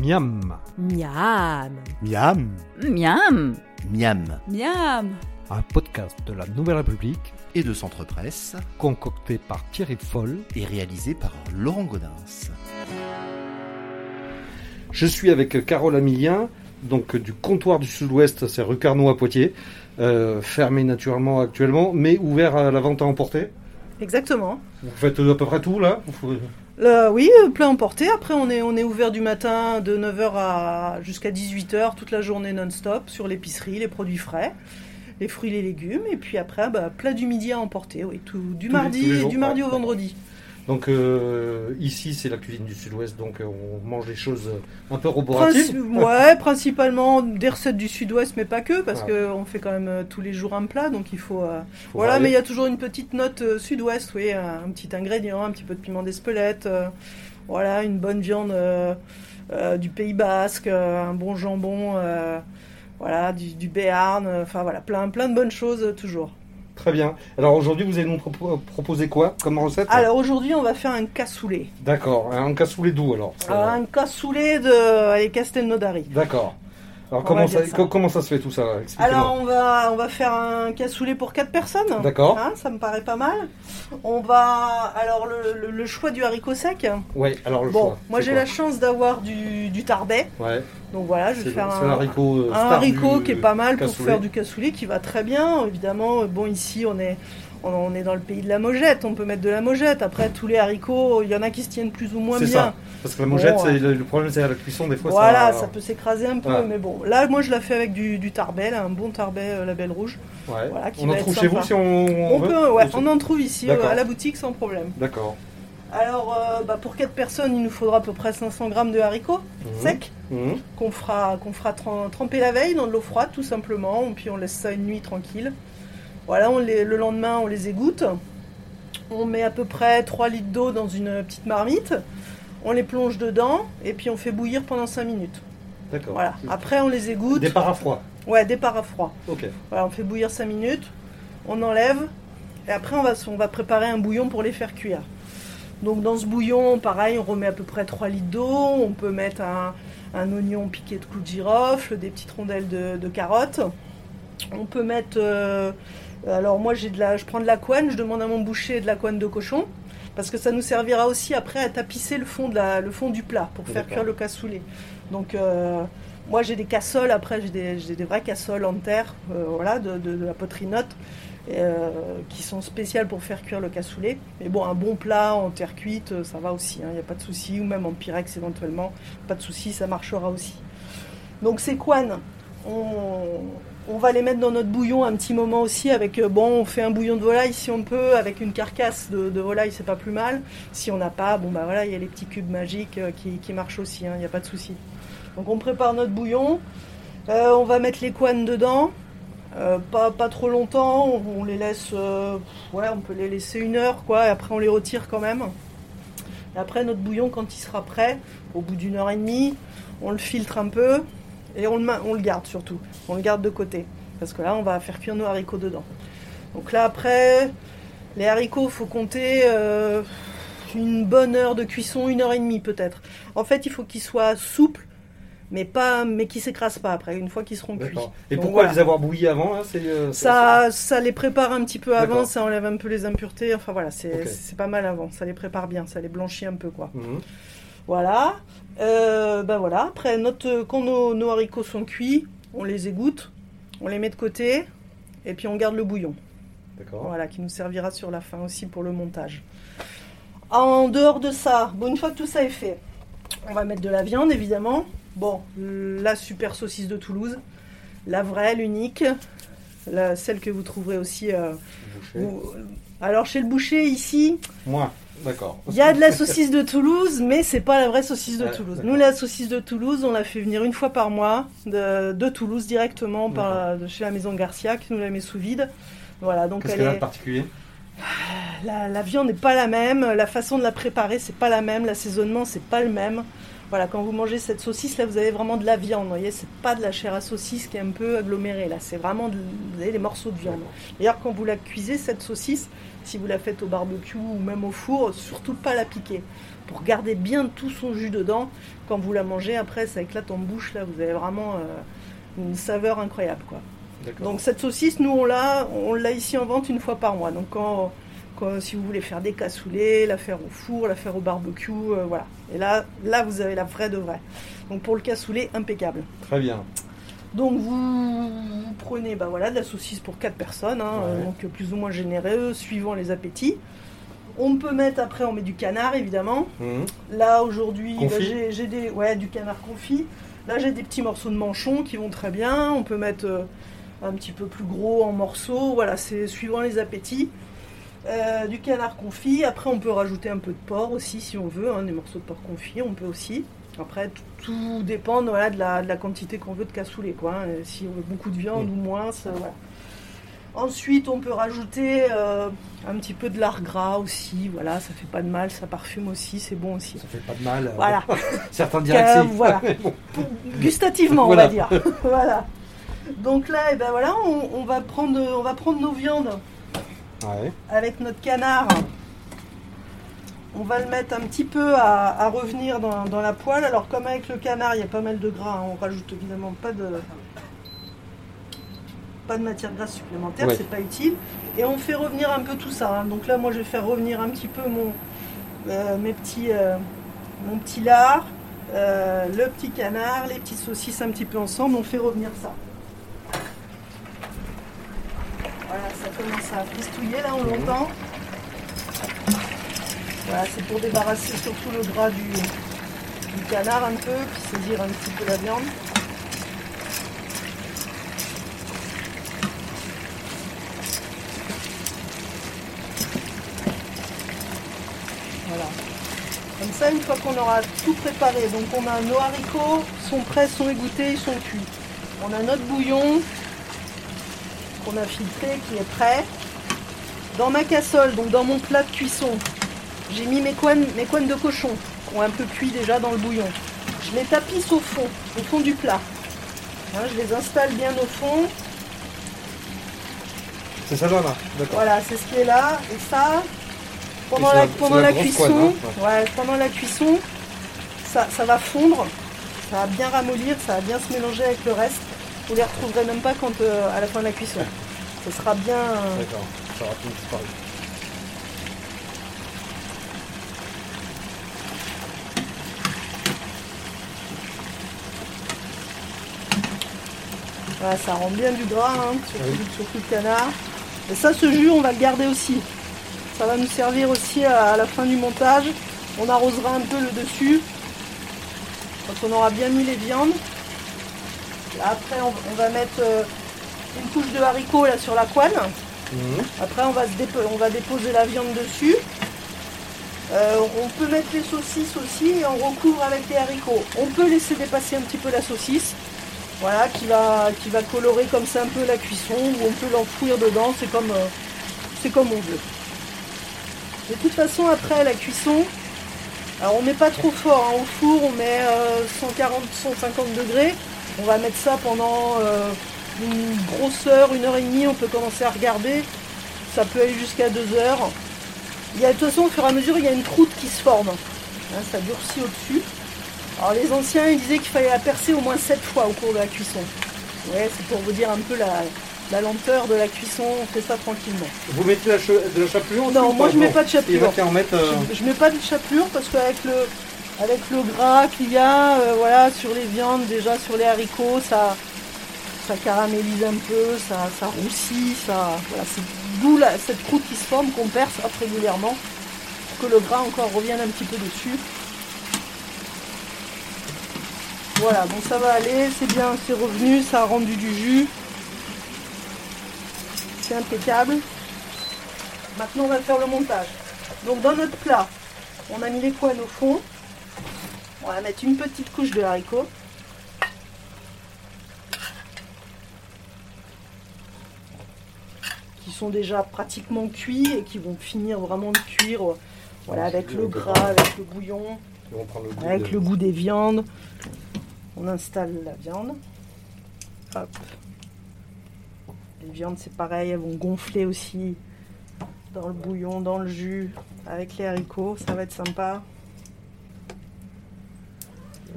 Miam, Miam. Miam. Miam. Miam. Miam. un podcast de la Nouvelle République Et de Centre Presse concocté par Thierry Foll. et réalisé par Laurent Godin. Je suis avec Carole Amilien, donc du comptoir du Sud-Ouest, c'est rue Carnot à Poitiers, euh, fermé naturellement actuellement, mais ouvert à la vente à emporter. Exactement. Vous faites à peu près tout là oui, plein emporté. Après, on est, on est ouvert du matin de 9h à, jusqu'à 18h, toute la journée non-stop, sur l'épicerie, les produits frais, les fruits, les légumes. Et puis après, bah, plat du midi à emporter, oui, tout, du mardi, tous les jours, du mardi au vendredi. Donc euh, ici c'est la cuisine du Sud-Ouest, donc euh, on mange des choses euh, un peu roboratives. Princi- ouais, principalement des recettes du sud-ouest, mais pas que, parce Ouais. que on fait quand même tous les jours un plat, donc il faut. euh, Faut voilà, mais il y a toujours une petite note euh, sud-ouest, oui, un, petit ingrédient, un petit peu de piment d'Espelette, voilà, une bonne viande du Pays Basque, un bon jambon, voilà, du, du Béarn, enfin voilà, plein, plein de bonnes choses toujours. Très bien. Alors aujourd'hui vous allez nous propo- proposer quoi comme recette? Alors aujourd'hui, on va faire un cassoulet. D'accord, un cassoulet doux alors. Ça- Alors, un cassoulet de allez, Castelnaudary. D'accord. Alors On comment ça, comment ça se fait tout ça? Alors on va, on va faire un cassoulet pour 4 personnes. D'accord. Hein, ça me paraît pas mal. On va. Alors le, le- le choix du haricot sec. Ouais, alors le Bon, choix. moi j'ai la chance d'avoir du, du tarbet. Ouais, Donc voilà, je vais faire un, euh, haricot du qui est pas mal pour faire du cassoulet qui va très bien. Évidemment, bon ici on est. On est dans le pays de la mojette, on peut mettre de la mojette. Après, tous les haricots, il y en a qui se tiennent plus ou moins bien. ça. Parce que la mojette, Bon, ouais. le, le problème c'est la cuisson des fois. Voilà, ça, ça peut s'écraser un peu, Ouais. mais bon. Là, moi, je la fais avec du, du tarbet, là, un bon tarbet euh, label rouge. Ouais. Voilà, qui on va en trouve chez vous si on, On, veut peut, ouais, on en trouve ici euh, à la boutique sans problème. D'accord. Alors, euh, bah, pour 4 personnes, il nous faudra à peu près 500 grammes de haricots Mhm. secs Mhm. qu'on fera, qu'on fera tren- tremper la veille dans de l'eau froide, tout simplement. Et puis on laisse ça une nuit tranquille. Voilà, on les, le lendemain, on les égoutte. On met à peu près 3 litres d'eau dans une petite marmite. On les plonge dedans et puis on fait bouillir pendant 5 minutes. D'accord. Voilà. Après, on les égoutte. Départ à froid. Ouais, départ à froid. Ok. Voilà, on fait bouillir 5 minutes, on enlève, et après on va, on va préparer un bouillon pour les faire cuire. Donc dans ce bouillon, pareil, on remet à peu près 3 litres d'eau, on peut mettre un, un oignon piqué de clous de girofle, des petites rondelles de, de carottes. On peut mettre... euh, alors moi j'ai de la, je prends de la couenne, je demande à mon boucher de la couenne de cochon, parce que ça nous servira aussi après à tapisser le fond, de la, le fond du plat pour faire cuire le cassoulet. Donc euh, moi j'ai des cassoles, après j'ai des, des vraies cassoles en terre, euh, voilà, de, de- de la poterie note, euh, qui sont spéciales pour faire cuire le cassoulet. Mais bon, un bon plat en terre cuite, euh, ça va aussi, il n'y a pas de souci, ou même en pyrex éventuellement, pas de souci, ça marchera aussi. Donc ces couennes, on, va les mettre dans notre bouillon un petit moment aussi avec, euh, bon, on fait un bouillon de volaille si on peut, avec une carcasse de, volaille, c'est pas plus mal. Si on n'a pas, bon bah voilà, il y a les petits cubes magiques qui, marchent aussi, il n'y a pas de souci. Donc on prépare notre bouillon, on va mettre les couennes dedans, euh, pas, pas trop longtemps, on, les laisse, euh, ouais, on peut les laisser une heure quoi, et après on les retire quand même. Après notre bouillon, quand il sera prêt, au bout d'une heure et demie, on le filtre un peu et on le, on le garde surtout, on le garde de côté, parce que là on va faire cuire nos haricots dedans. Donc là après, les haricots, faut compter euh, une bonne heure de cuisson, une heure et demie peut-être. En fait, il faut qu'ils soient souples, mais pas, mais qui s'écrasent pas après, une fois qu'ils seront cuits. Et Donc, pourquoi voilà. les avoir bouillis avant c'est, euh, Ça, ça les prépare un petit peu avant, ça enlève un peu les impuretés. Enfin voilà, c'est Ok. c'est pas mal avant. Ça les prépare bien, ça les blanchit un peu quoi. Mhm. Voilà. Euh, ben voilà. Après, notre, quand nos, nos haricots sont cuits, on les égoutte, on les met de côté, et puis on garde le bouillon. D'accord. Voilà, qui nous servira sur la fin aussi pour le montage. En dehors de ça, bon, une fois que tout ça est fait, on va mettre de la viande évidemment. Bon, la super saucisse de Toulouse, la vraie, l'unique, la- celle que vous trouverez aussi. euh, où- alors chez le boucher ici, Moi, d'accord. il y a de la saucisse de Toulouse, mais c'est pas la vraie saucisse de Toulouse. Nous, la saucisse de Toulouse, on la fait venir une fois par mois de, de Toulouse directement par, de chez la maison Garcia qui nous la met sous vide. Voilà, donc Qu'est-ce elle qu'elle a de est. particulier? La, la viande n'est pas la même, la façon de la préparer c'est pas la même, l'assaisonnement c'est pas le même. Voilà, quand vous mangez cette saucisse là, vous avez vraiment de la viande. Vous voyez, c'est pas de la chair à saucisse qui est un peu agglomérée là. C'est vraiment de- vous avez des morceaux de viande. D'ailleurs, quand vous la cuisez cette saucisse, si vous la faites au barbecue ou même au four, surtout pas la piquer pour garder bien tout son jus dedans. Quand vous la mangez, après ça éclate en bouche là. Vous avez vraiment euh, une saveur incroyable quoi. Donc cette saucisse, nous on l'a, on l'a ici en vente une fois par mois. Donc quand, si vous voulez faire des cassoulets, la faire au four, la faire au barbecue, euh, voilà. Et là, là vous avez la vraie de vraie. Donc pour le cassoulet, impeccable. Très bien. Donc vous, vous prenez bah voilà, de la saucisse pour 4 personnes, hein, Ouais. euh, donc plus ou moins généreux, suivant les appétits. On peut mettre après, on met du canard évidemment. Mhm. Là aujourd'hui, bah, j'ai des ouais du canard confit. Là j'ai des petits morceaux de manchon qui vont très bien. On peut mettre euh, un petit peu plus gros en morceaux. Voilà, c'est suivant les appétits. Euh, du canard confit. Après on peut rajouter un peu de porc aussi si on veut, hein, des morceaux de porc confit. On peut aussi. Après tout, dépend voilà, de, la, de la quantité qu'on veut de cassoulet quoi. hein. Et Si on veut beaucoup de viande ou moins, ça, voilà. Ensuite, on peut rajouter euh, un petit peu de lard gras aussi. Voilà, ça fait pas de mal, ça parfume aussi, c'est bon aussi. Ça fait pas de mal. Voilà. Certains diraient que Euh, c'est. voilà. Bon. Pour- gustativement, Voilà. on va dire. voilà. Donc là, eh ben voilà, on, on va prendre, on va prendre nos viandes Ouais. avec notre canard. On va le mettre un petit peu à, à revenir dans, dans la poêle. Alors comme avec le canard, il y a pas mal de gras, hein, on rajoute évidemment pas de pas de matière grasse supplémentaire, Ouais. c'est pas utile. Et on fait revenir un peu tout ça. hein. Donc là, moi, je vais faire revenir un petit peu mon euh, mes petits euh, mon petit lard, euh, le petit canard, les petites saucisses un petit peu ensemble. On fait revenir ça. Voilà, ça commence à fristouiller là, on l'entend. Voilà, c'est pour débarrasser surtout le gras du, du canard un peu, puis saisir un petit peu la viande. Voilà. Comme ça, une fois qu'on aura tout préparé, donc on a nos haricots, sont prêts, sont égouttés, ils sont cuits. On a notre bouillon qu'on a filtré, qui est prêt. Dans ma cassole, donc dans mon plat de cuisson, j'ai mis mes couennes, mes couennes de cochon, qui ont un peu cuit déjà dans le bouillon. Je les tapisse au fond, au fond du plat. Hein, je les installe bien au fond. C'est ça là, là. D'accord. Voilà, c'est ce qui est là. Et ça, pendant Et la, la- pendant c'est la la grosse cuisson, couenne, hein, ouais, pendant la cuisson, ça, ça va fondre, ça va bien ramollir, ça va bien se mélanger avec le reste. Vous les retrouverez même pas quand euh, à la fin de la cuisson. Ce sera bien. euh, D'accord. Ça aura tout disparu. Voilà, ça rend bien du gras, hein, surtout, le canard. Et ça, ce jus, on va le garder aussi. Ça va nous servir aussi à, à la fin du montage. On arrosera un peu le dessus quand on aura bien mis les viandes. Après, on, on va mettre euh, une couche de haricots là sur la couenne. Mhm. Après, on va, se dépo- on va déposer la viande dessus. Euh, on peut mettre les saucisses aussi et on recouvre avec les haricots. On peut laisser dépasser un petit peu la saucisse, voilà, qui va, qui va colorer comme ça un peu la cuisson, ou on peut l'enfouir dedans, c'est comme, euh, c'est comme on veut. De toute façon, après la cuisson, alors on met pas trop fort hein, au four, on met euh, 140-150 degrés. On va mettre ça pendant euh, une grosse heure, une heure et demie, on peut commencer à regarder. Ça peut aller jusqu'à deux heures. Il y a, de toute façon, au fur et à mesure, il y a une croûte qui se forme. Hein, ça durcit au-dessus. Alors les anciens, ils disaient qu'il fallait la percer au moins sept fois au cours de la cuisson. Ouais, c'est pour vous dire un peu la, la lenteur de la cuisson. On fait ça tranquillement. Vous mettez la de la chapelure Non, moi, je mets Non. pas de chapelure. En euh, Je, je mets pas de chapelure parce qu'avec le, avec le gras qu'il y a, euh, voilà, sur les viandes, déjà sur les haricots, ça, ça caramélise un peu, ça, ça roussit, ça, voilà, c'est d'où cette croûte qui se forme qu'on perce régulièrement pour que le gras encore revienne un petit peu dessus. Voilà, bon ça va aller, c'est bien, c'est revenu, ça a rendu du jus. C'est impeccable. Maintenant on va faire le montage. Donc dans notre plat, on a mis les couennes au fond. On va mettre une petite couche de haricots. Qui sont déjà pratiquement cuits et qui vont finir vraiment de cuire euh, voilà, avec le gras, avec le bouillon, avec le goût des viandes. On installe la viande. Hop. Les viandes, c'est pareil, elles vont gonfler aussi dans le bouillon, dans le jus, avec les haricots. Ça va être sympa.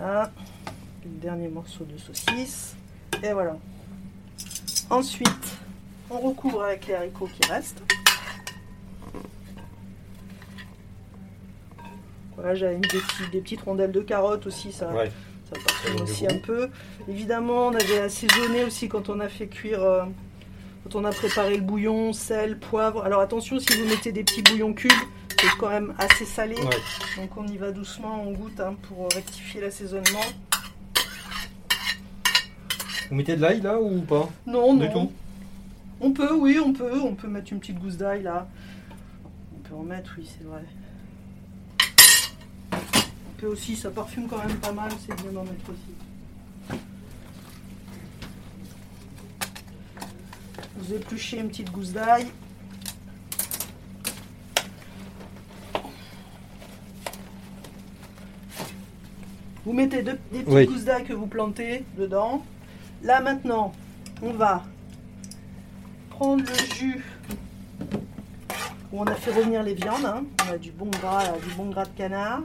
Le dernier morceau de saucisse. Et voilà. Ensuite, on recouvre avec les haricots qui restent. Voilà, j'avais mis des, petits- des petites rondelles de carottes aussi, ça, Ouais. ça parfume aussi un peu. Évidemment, on avait assaisonné aussi quand on a fait cuire, euh, quand on a préparé le bouillon, sel, poivre. Alors attention, si vous mettez des petits bouillons cubes, c'est quand même assez salé. Ouais. Donc on y va doucement, on goûte hein, pour rectifier l'assaisonnement. Vous mettez de l'ail là ou pas? Non, Du non. tout? On peut, oui, on peut. On peut mettre une petite gousse d'ail là. On peut en mettre, oui, c'est vrai. On peut aussi, ça parfume quand même pas mal, c'est bien d'en mettre aussi. Vous épluchez une petite gousse d'ail. Vous mettez des petites Oui. gousses d'ail que vous plantez dedans. Là maintenant, on va prendre le jus où on a fait revenir les viandes. hein. On a du bon gras, là, du bon gras de canard.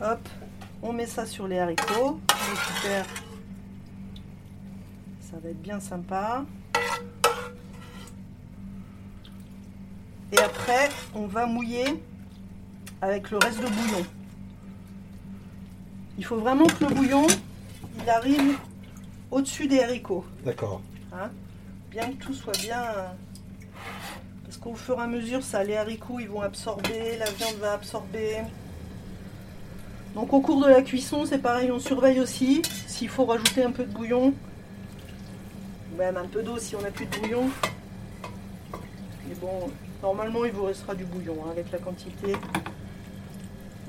Hop, on met ça sur les haricots. On récupère. Ça va être bien sympa. Et après, on va mouiller avec le reste de bouillon. Il faut vraiment que le bouillon, il arrive au-dessus des haricots. D'accord. hein. Bien que tout soit bien. Parce qu'au fur et à mesure, ça, les haricots, ils vont absorber, la viande va absorber. Donc au cours de la cuisson, c'est pareil, on surveille aussi s'il faut rajouter un peu de bouillon. Ou Même un peu d'eau si on n'a plus de bouillon. Mais bon, normalement, il vous restera du bouillon hein, avec la quantité.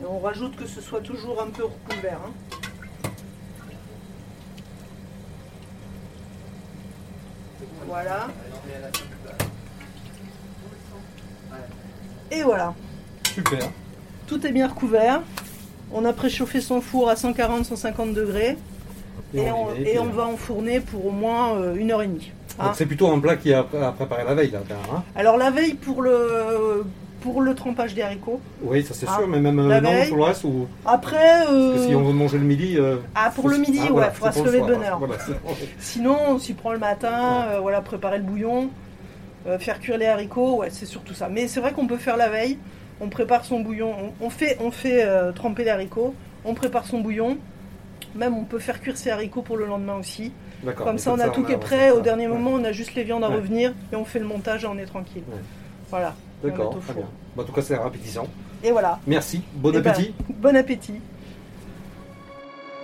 Et on rajoute que ce soit toujours un peu recouvert. hein. Voilà. Et voilà, Super. tout est bien recouvert. On a préchauffé son four à 140-150 degrés et, on, et va enfourner pour au moins euh, une heure et demie. hein. C'est plutôt un plat qui est à, préparer la veille là. hein Alors la veille pour le pour le trempage des haricots. oui, ça c'est Ah, sûr, mais même euh, non pour le reste ou Après, euh, parce que si on veut manger le midi. euh, ah pour le midi, ah, ouais, voilà, faudra se le lever de bonne heure. voilà, Sinon, on s'y prend le matin, euh, voilà, préparer le bouillon, euh, faire cuire les haricots, ouais, c'est surtout ça. Mais c'est vrai qu'on peut faire la veille, on prépare son bouillon, on, on fait, on fait euh, tremper les haricots, on prépare son bouillon, même on peut faire cuire ses haricots pour le lendemain aussi. D'accord. Comme ça, on a tout qui est prêt, au dernier Ouais. moment, on a juste les viandes à revenir et on fait le montage et on est tranquille. Voilà. D'accord, très bien. Bon, en tout cas, c'est appétissant. Et voilà. Merci. Bon Eh ben, appétit. bon appétit.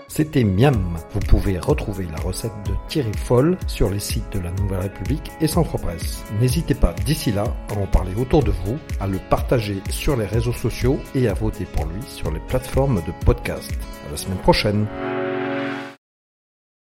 C'était Miam. Vous pouvez retrouver la recette de Thierry Foll sur les sites de la Nouvelle République et Centre Presse. N'hésitez pas d'ici là à en parler autour de vous, à le partager sur les réseaux sociaux et à voter pour lui sur les plateformes de podcast. À la semaine prochaine.